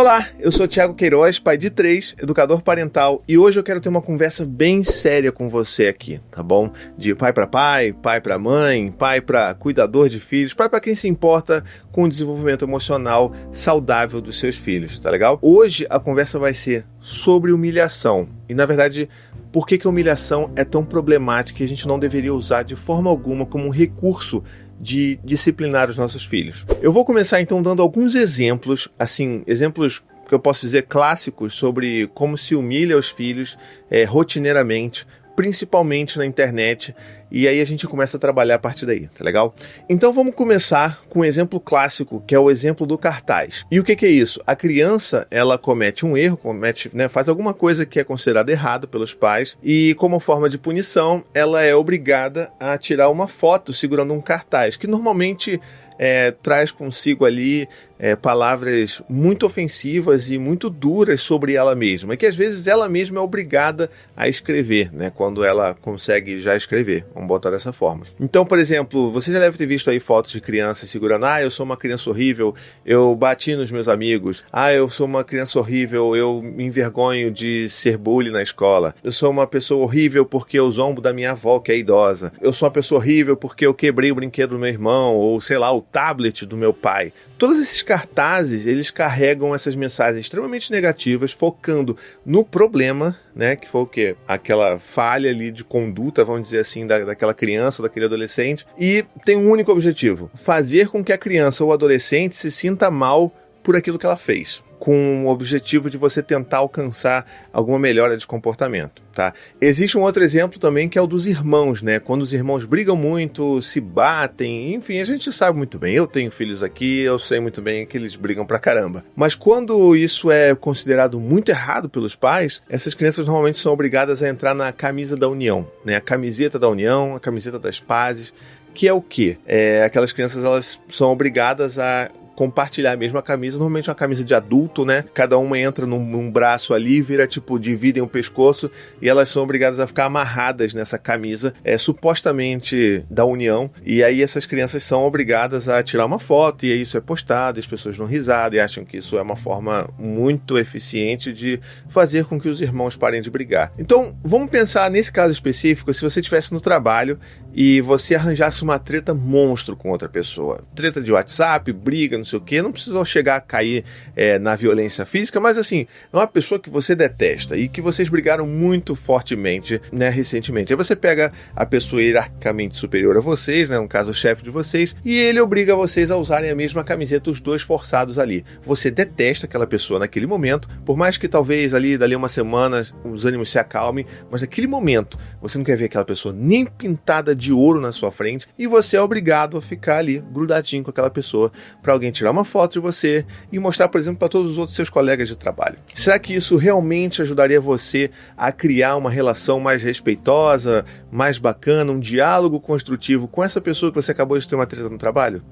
Olá, eu sou Thiago Queiroz, pai de três, educador parental, e hoje eu quero ter uma conversa bem séria com você aqui, tá bom? De pai para pai, pai para mãe, pai para cuidador de filhos, pai para quem se importa com o desenvolvimento emocional saudável dos seus filhos, tá legal? Hoje a conversa vai ser sobre humilhação. E na verdade, por que, que a humilhação é tão problemática e a gente não deveria usar de forma alguma como um recurso de disciplinar os nossos filhos. Eu vou começar então dando alguns exemplos, assim, exemplos que eu posso dizer clássicos sobre como se humilha os filhos é, rotineiramente principalmente na internet, e aí a gente começa a trabalhar a partir daí, tá legal? Então vamos começar com um exemplo clássico, que é o exemplo do cartaz. E o que, que é isso? A criança, ela comete um erro, comete, né, faz alguma coisa que é considerada errada pelos pais, e como forma de punição, ela é obrigada a tirar uma foto segurando um cartaz, que normalmente é, traz consigo ali é, palavras muito ofensivas e muito duras sobre ela mesma, que às vezes ela mesma é obrigada a escrever, né, quando ela consegue já escrever, vamos botar dessa forma. Então, por exemplo, você já deve ter visto aí fotos de crianças segurando, ah, eu sou uma criança horrível, eu bati nos meus amigos, ah, eu sou uma criança horrível, eu me envergonho de ser bullying na escola, eu sou uma pessoa horrível porque eu zombo da minha avó que é idosa, eu sou uma pessoa horrível porque eu quebrei o brinquedo do meu irmão, ou sei lá, o tablet do meu pai. Todos esses cartazes, eles carregam essas mensagens extremamente negativas, focando no problema, né, que foi o quê? Aquela falha ali de conduta, vamos dizer assim, da, daquela criança ou daquele adolescente, e tem um único objetivo: fazer com que a criança ou adolescente se sinta mal por aquilo que ela fez com o objetivo de você tentar alcançar alguma melhora de comportamento, tá? Existe um outro exemplo também que é o dos irmãos, né? Quando os irmãos brigam muito, se batem, enfim, a gente sabe muito bem. Eu tenho filhos aqui, eu sei muito bem que eles brigam pra caramba. Mas quando isso é considerado muito errado pelos pais, essas crianças normalmente são obrigadas a entrar na camisa da união, né? A camiseta da união, a camiseta das pazes, que é o quê? É, aquelas crianças elas são obrigadas a compartilhar a mesma camisa, normalmente uma camisa de adulto, né? Cada uma entra num, num braço ali, vira tipo, dividem o pescoço e elas são obrigadas a ficar amarradas nessa camisa, é supostamente da União. E aí essas crianças são obrigadas a tirar uma foto e aí isso é postado, as pessoas dão risada e acham que isso é uma forma muito eficiente de fazer com que os irmãos parem de brigar. Então, vamos pensar nesse caso específico, se você estivesse no trabalho e você arranjasse uma treta monstro com outra pessoa. Treta de WhatsApp, briga, não sei o que, não precisou chegar a cair é, na violência física, mas assim, é uma pessoa que você detesta e que vocês brigaram muito fortemente, né, recentemente. Aí você pega a pessoa hierarquicamente superior a vocês, né, no caso o chefe de vocês, e ele obriga vocês a usarem a mesma camiseta, os dois forçados ali. Você detesta aquela pessoa naquele momento, por mais que talvez ali, dali uma semana, os ânimos se acalmem, mas naquele momento você não quer ver aquela pessoa nem pintada de ouro na sua frente e você é obrigado a ficar ali grudadinho com aquela pessoa para alguém tirar uma foto de você e mostrar, por exemplo, para todos os outros seus colegas de trabalho. Será que isso realmente ajudaria você a criar uma relação mais respeitosa, mais bacana, um diálogo construtivo com essa pessoa que você acabou de ter uma treta no trabalho?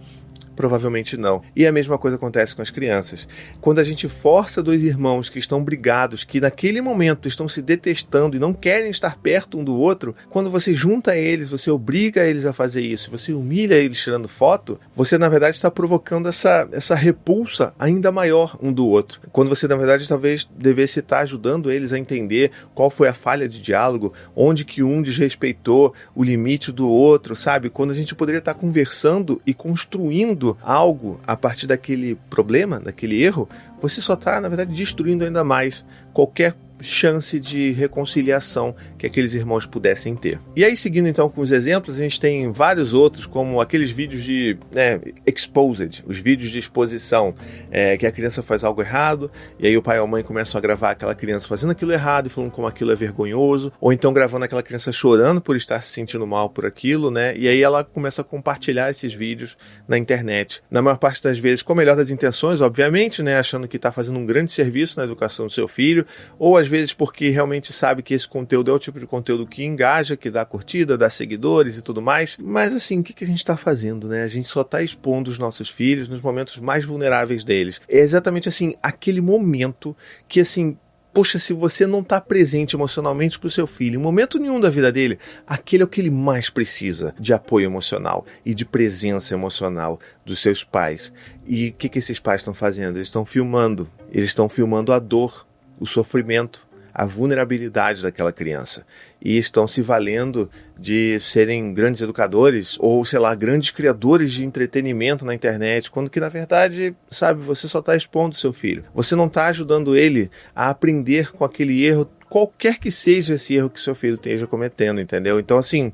Provavelmente não. E a mesma coisa acontece com as crianças. Quando a gente força dois irmãos que estão brigados, que naquele momento estão se detestando e não querem estar perto um do outro, quando você junta eles, você obriga eles a fazer isso, você humilha eles tirando foto, você na verdade está provocando essa, essa repulsa ainda maior um do outro. Quando você na verdade talvez devesse estar ajudando eles a entender qual foi a falha de diálogo, onde que um desrespeitou o limite do outro, sabe? Quando a gente poderia estar conversando e construindo algo a partir daquele problema, daquele erro, você só está, na verdade, destruindo ainda mais qualquer chance de reconciliação que aqueles irmãos pudessem ter. E aí, seguindo então com os exemplos, a gente tem vários outros, como aqueles vídeos de né, exposed, os vídeos de exposição, é, que a criança faz algo errado, e aí o pai ou a mãe começam a gravar aquela criança fazendo aquilo errado e falando como aquilo é vergonhoso, ou então gravando aquela criança chorando por estar se sentindo mal por aquilo, né? E aí ela começa a compartilhar esses vídeos na internet. Na maior parte das vezes, com a melhor das intenções, obviamente, né? Achando que está fazendo um grande serviço na educação do seu filho, ou às vezes porque realmente sabe que esse conteúdo é o tipo de conteúdo que engaja, que dá curtida, dá seguidores e tudo mais. Mas assim, o que, que a gente está fazendo, né? A gente só está expondo os nossos filhos nos momentos mais vulneráveis deles. É exatamente assim, aquele momento que assim Poxa, se você não está presente emocionalmente para o seu filho, em momento nenhum da vida dele, aquele é o que ele mais precisa de apoio emocional e de presença emocional dos seus pais. E o que, que esses pais estão fazendo? Eles estão filmando. Eles estão filmando a dor, o sofrimento, a vulnerabilidade daquela criança e estão se valendo de serem grandes educadores ou, sei lá, grandes criadores de entretenimento na internet, quando que na verdade, sabe, você só está expondo seu filho. Você não está ajudando ele a aprender com aquele erro, qualquer que seja esse erro que seu filho esteja cometendo, entendeu? Então, assim,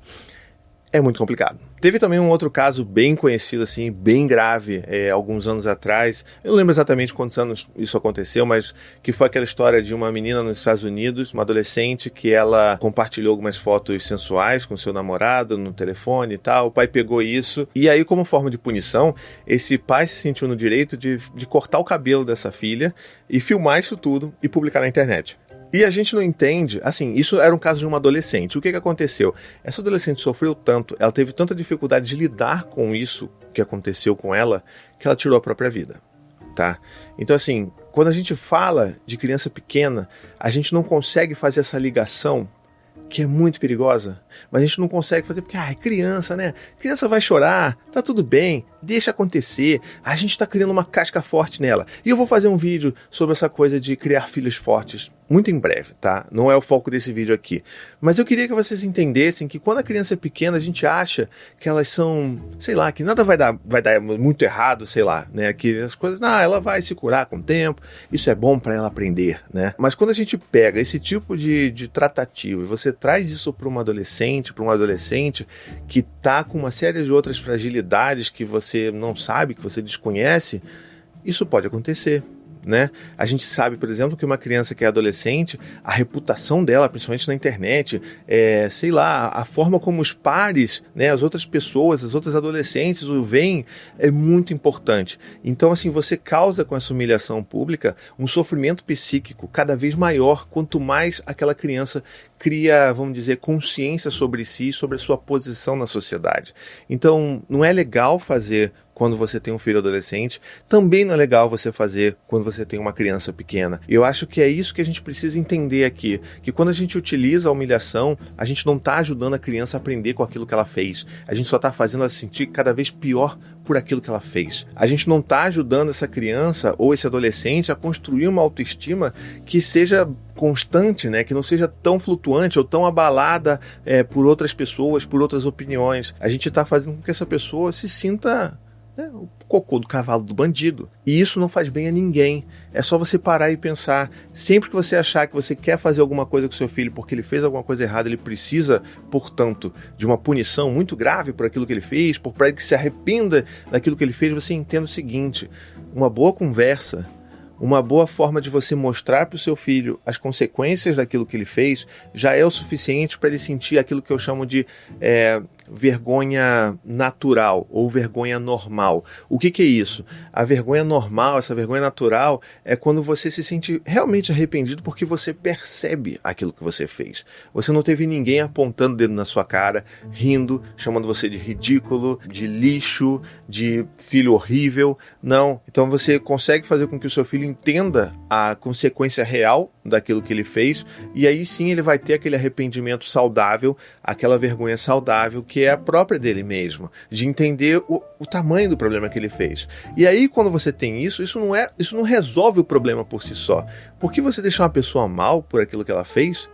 é muito complicado. Teve também um outro caso bem conhecido, assim, bem grave, é, alguns anos atrás. Eu não lembro exatamente quantos anos isso aconteceu, mas que foi aquela história de uma menina nos Estados Unidos, uma adolescente, que ela compartilhou algumas fotos sensuais com seu namorado no telefone e tal. O pai pegou isso e aí, como forma de punição, esse pai se sentiu no direito de, de cortar o cabelo dessa filha e filmar isso tudo e publicar na internet. E a gente não entende, assim, isso era um caso de uma adolescente. O que, que aconteceu? Essa adolescente sofreu tanto, ela teve tanta dificuldade de lidar com isso que aconteceu com ela, que ela tirou a própria vida, tá? Então, assim, quando a gente fala de criança pequena, a gente não consegue fazer essa ligação que é muito perigosa, mas a gente não consegue fazer porque, ah, é criança, né? Criança vai chorar, tá tudo bem, deixa acontecer. A gente está criando uma casca forte nela. E eu vou fazer um vídeo sobre essa coisa de criar filhos fortes muito em breve, tá? Não é o foco desse vídeo aqui. Mas eu queria que vocês entendessem que quando a criança é pequena, a gente acha que elas são, sei lá, que nada vai dar, vai dar muito errado, sei lá, né? Que as coisas, ah, ela vai se curar com o tempo, isso é bom para ela aprender, né? Mas quando a gente pega esse tipo de, de tratativo e você traz isso para uma adolescente, para um adolescente que tá com uma série de outras fragilidades que você não sabe, que você desconhece, isso pode acontecer né? A gente sabe, por exemplo, que uma criança que é adolescente, a reputação dela, principalmente na internet, é, sei lá, a forma como os pares, né, as outras pessoas, as outras adolescentes o veem é muito importante. Então, assim, você causa com essa humilhação pública um sofrimento psíquico cada vez maior quanto mais aquela criança cria, vamos dizer, consciência sobre si, sobre a sua posição na sociedade. Então, não é legal fazer quando você tem um filho adolescente, também não é legal você fazer quando você tem uma criança pequena. Eu acho que é isso que a gente precisa entender aqui, que quando a gente utiliza a humilhação, a gente não está ajudando a criança a aprender com aquilo que ela fez. A gente só está fazendo ela se sentir cada vez pior por aquilo que ela fez. A gente não está ajudando essa criança ou esse adolescente a construir uma autoestima que seja constante, né? Que não seja tão flutuante ou tão abalada é, por outras pessoas, por outras opiniões. A gente está fazendo com que essa pessoa se sinta né, o cocô do cavalo do bandido. E isso não faz bem a ninguém. É só você parar e pensar. Sempre que você achar que você quer fazer alguma coisa com seu filho porque ele fez alguma coisa errada, ele precisa, portanto, de uma punição muito grave por aquilo que ele fez, por para que se arrependa daquilo que ele fez, você entenda o seguinte: uma boa conversa uma boa forma de você mostrar para o seu filho as consequências daquilo que ele fez já é o suficiente para ele sentir aquilo que eu chamo de é, vergonha natural ou vergonha normal. O que, que é isso? A vergonha normal, essa vergonha natural, é quando você se sente realmente arrependido porque você percebe aquilo que você fez. Você não teve ninguém apontando o dedo na sua cara, rindo, chamando você de ridículo, de lixo, de filho horrível. Não. Então você consegue fazer com que o seu filho entenda a consequência real daquilo que ele fez e aí sim ele vai ter aquele arrependimento saudável, aquela vergonha saudável que é a própria dele mesmo, de entender o, o tamanho do problema que ele fez. E aí quando você tem isso, isso não é, isso não resolve o problema por si só. Porque você deixar uma pessoa mal por aquilo que ela fez,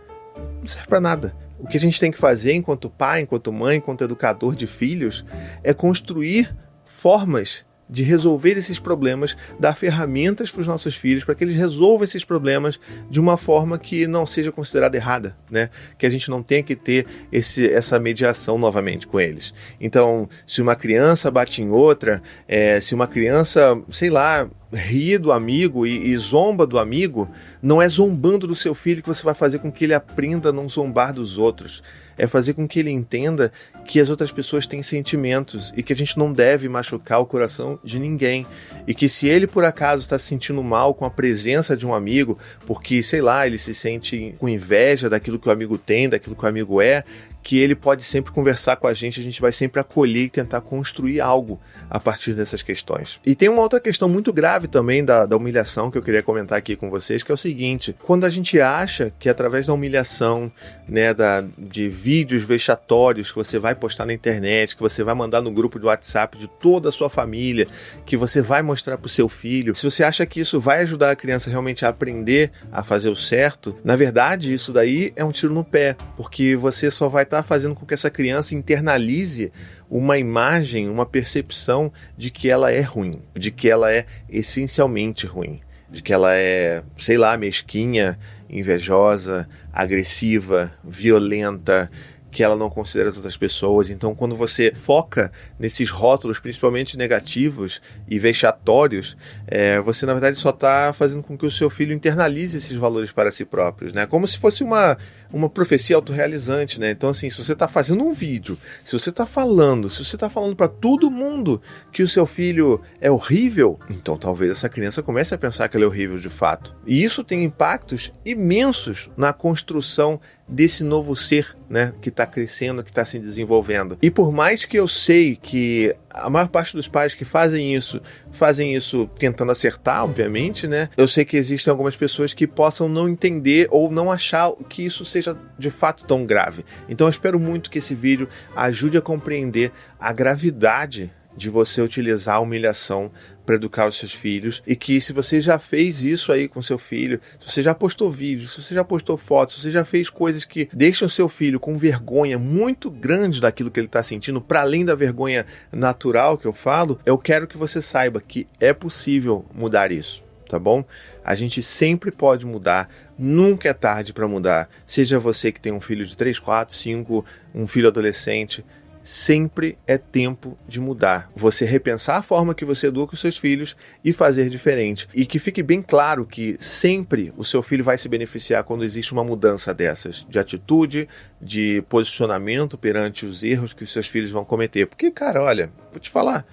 não serve para nada. O que a gente tem que fazer enquanto pai, enquanto mãe, enquanto educador de filhos é construir formas de resolver esses problemas, dar ferramentas para os nossos filhos para que eles resolvam esses problemas de uma forma que não seja considerada errada, né? Que a gente não tenha que ter esse, essa mediação novamente com eles. Então, se uma criança bate em outra, é, se uma criança, sei lá, ri do amigo e, e, zomba do amigo, não é zombando do seu filho que você vai fazer com que ele aprenda a não zombar dos outros é fazer com que ele entenda que as outras pessoas têm sentimentos e que a gente não deve machucar o coração de ninguém. E que se ele por acaso está se sentindo mal com a presença de um amigo, porque, sei lá, ele se sente com inveja daquilo que o amigo tem, daquilo que o amigo é, que ele pode sempre conversar com a gente, a gente vai sempre acolher e tentar construir algo a partir dessas questões. E tem uma outra questão muito grave também da, da humilhação que eu queria comentar aqui com vocês, que é o seguinte: quando a gente acha que através da humilhação, né, da, de vídeos vexatórios que você vai postar na internet, que você vai mandar no grupo do WhatsApp de toda a sua família, que você vai mostrar para o seu filho, se você acha que isso vai ajudar a criança realmente a aprender a fazer o certo, na verdade isso daí é um tiro no pé, porque você só vai estar tá fazendo com que essa criança internalize uma imagem, uma percepção de que ela é ruim, de que ela é essencialmente ruim, de que ela é, sei lá, mesquinha, invejosa, agressiva, violenta, que ela não considera as outras pessoas. Então, quando você foca nesses rótulos, principalmente negativos e vexatórios, é, você na verdade só está fazendo com que o seu filho internalize esses valores para si próprios, né? Como se fosse uma, uma profecia autorrealizante, né? Então, assim, se você está fazendo um vídeo, se você está falando, se você está falando para todo mundo que o seu filho é horrível, então talvez essa criança comece a pensar que ele é horrível de fato. E isso tem impactos imensos na construção desse novo ser, né, que está crescendo, que está se desenvolvendo. E por mais que eu sei que a maior parte dos pais que fazem isso, fazem isso tentando acertar, obviamente, né? Eu sei que existem algumas pessoas que possam não entender ou não achar que isso seja de fato tão grave. Então eu espero muito que esse vídeo ajude a compreender a gravidade de você utilizar a humilhação para educar os seus filhos e que se você já fez isso aí com seu filho, se você já postou vídeos, se você já postou fotos, se você já fez coisas que deixam seu filho com vergonha muito grande daquilo que ele está sentindo, para além da vergonha natural que eu falo, eu quero que você saiba que é possível mudar isso, tá bom? A gente sempre pode mudar, nunca é tarde para mudar. Seja você que tem um filho de 3, 4, 5, um filho adolescente, sempre é tempo de mudar. Você repensar a forma que você educa os seus filhos e fazer diferente. E que fique bem claro que sempre o seu filho vai se beneficiar quando existe uma mudança dessas, de atitude, de posicionamento perante os erros que os seus filhos vão cometer. Porque, cara, olha, vou te falar,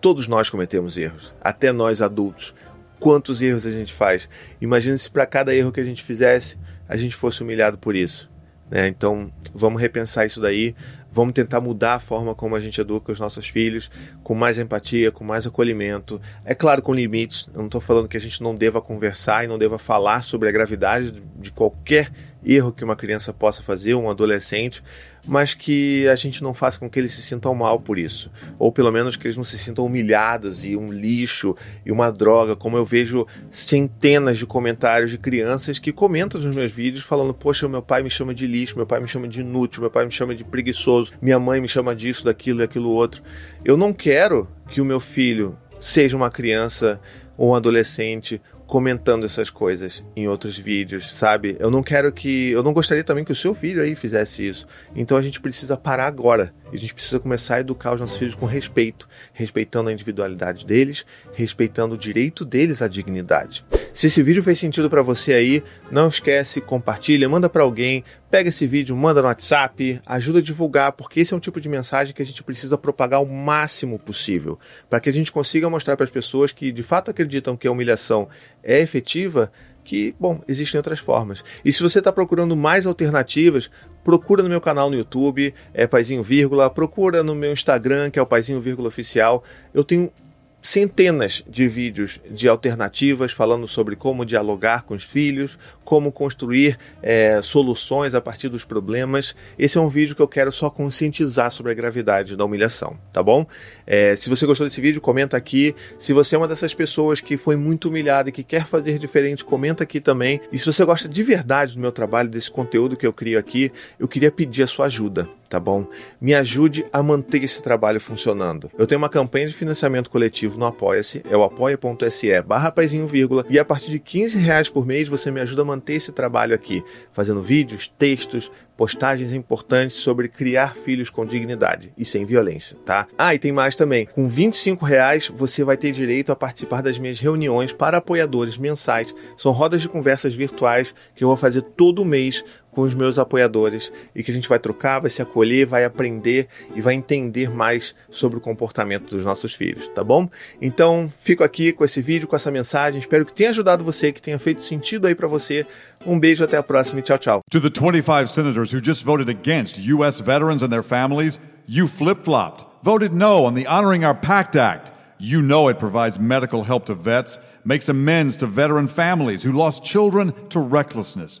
todos nós cometemos erros, até nós adultos. Quantos erros a gente faz? Imagine se para cada erro que a gente fizesse, a gente fosse humilhado por isso. Né? Então, vamos repensar isso daí. Vamos tentar mudar a forma como a gente educa os nossos filhos, com mais empatia, com mais acolhimento. É claro, com limites. Eu não estou falando que a gente não deva conversar e não deva falar sobre a gravidade de qualquer erro que uma criança possa fazer, um adolescente, mas que a gente não faça com que eles se sintam mal por isso. Ou pelo menos que eles não se sintam humilhados e um lixo e uma droga, como eu vejo centenas de comentários de crianças que comentam nos meus vídeos falando: Poxa, meu pai me chama de lixo, meu pai me chama de inútil, meu pai me chama de preguiçoso, minha mãe me chama disso, daquilo e aquilo outro. Eu não quero que o meu filho seja uma criança ou um adolescente comentando essas coisas em outros vídeos, sabe? Eu não quero que. Eu não gostaria também que o seu filho aí fizesse isso. Então a gente precisa parar agora. A gente precisa começar a educar os nossos filhos com respeito, respeitando a individualidade deles, respeitando o direito deles à dignidade. Se esse vídeo fez sentido para você aí, não esquece, compartilha, manda para alguém, pega esse vídeo, manda no WhatsApp, ajuda a divulgar, porque esse é um tipo de mensagem que a gente precisa propagar o máximo possível, para que a gente consiga mostrar para as pessoas que de fato acreditam que a humilhação é efetiva, que, bom, existem outras formas. E se você está procurando mais alternativas, procura no meu canal no YouTube, é Paizinho Vírgula, procura no meu Instagram, que é o Paizinho Vírgula Oficial. Eu tenho centenas de vídeos de alternativas falando sobre como dialogar com os filhos, como construir é, soluções a partir dos problemas. Esse é um vídeo que eu quero só conscientizar sobre a gravidade da humilhação, tá bom? É, se você gostou desse vídeo, comenta aqui. Se você é uma dessas pessoas que foi muito humilhada e que quer fazer diferente, comenta aqui também. E se você gosta de verdade do meu trabalho, desse conteúdo que eu crio aqui, eu queria pedir a sua ajuda tá bom? Me ajude a manter esse trabalho funcionando. Eu tenho uma campanha de financiamento coletivo no Apoia-se, é o apoia.se barra vírgula, e a partir de 15 reais por mês você me ajuda a manter esse trabalho aqui, fazendo vídeos, textos, postagens importantes sobre criar filhos com dignidade e sem violência, tá? Ah, e tem mais também. Com 25 reais você vai ter direito a participar das minhas reuniões para apoiadores mensais. São rodas de conversas virtuais que eu vou fazer todo mês com os meus apoiadores e que a gente vai trocar, vai se acolher, vai aprender e vai entender mais sobre o comportamento dos nossos filhos, tá bom? Então, fico aqui com esse vídeo, com essa mensagem. Espero que tenha ajudado você, que tenha feito sentido aí para você. Um beijo, até a próxima e tchau, tchau. To the 25 senators who just voted against U.S. veterans and their families, you flip flopped, voted no on the Honoring Our Pact Act. You know it provides medical help to vets, makes amends to veteran families who lost children to recklessness.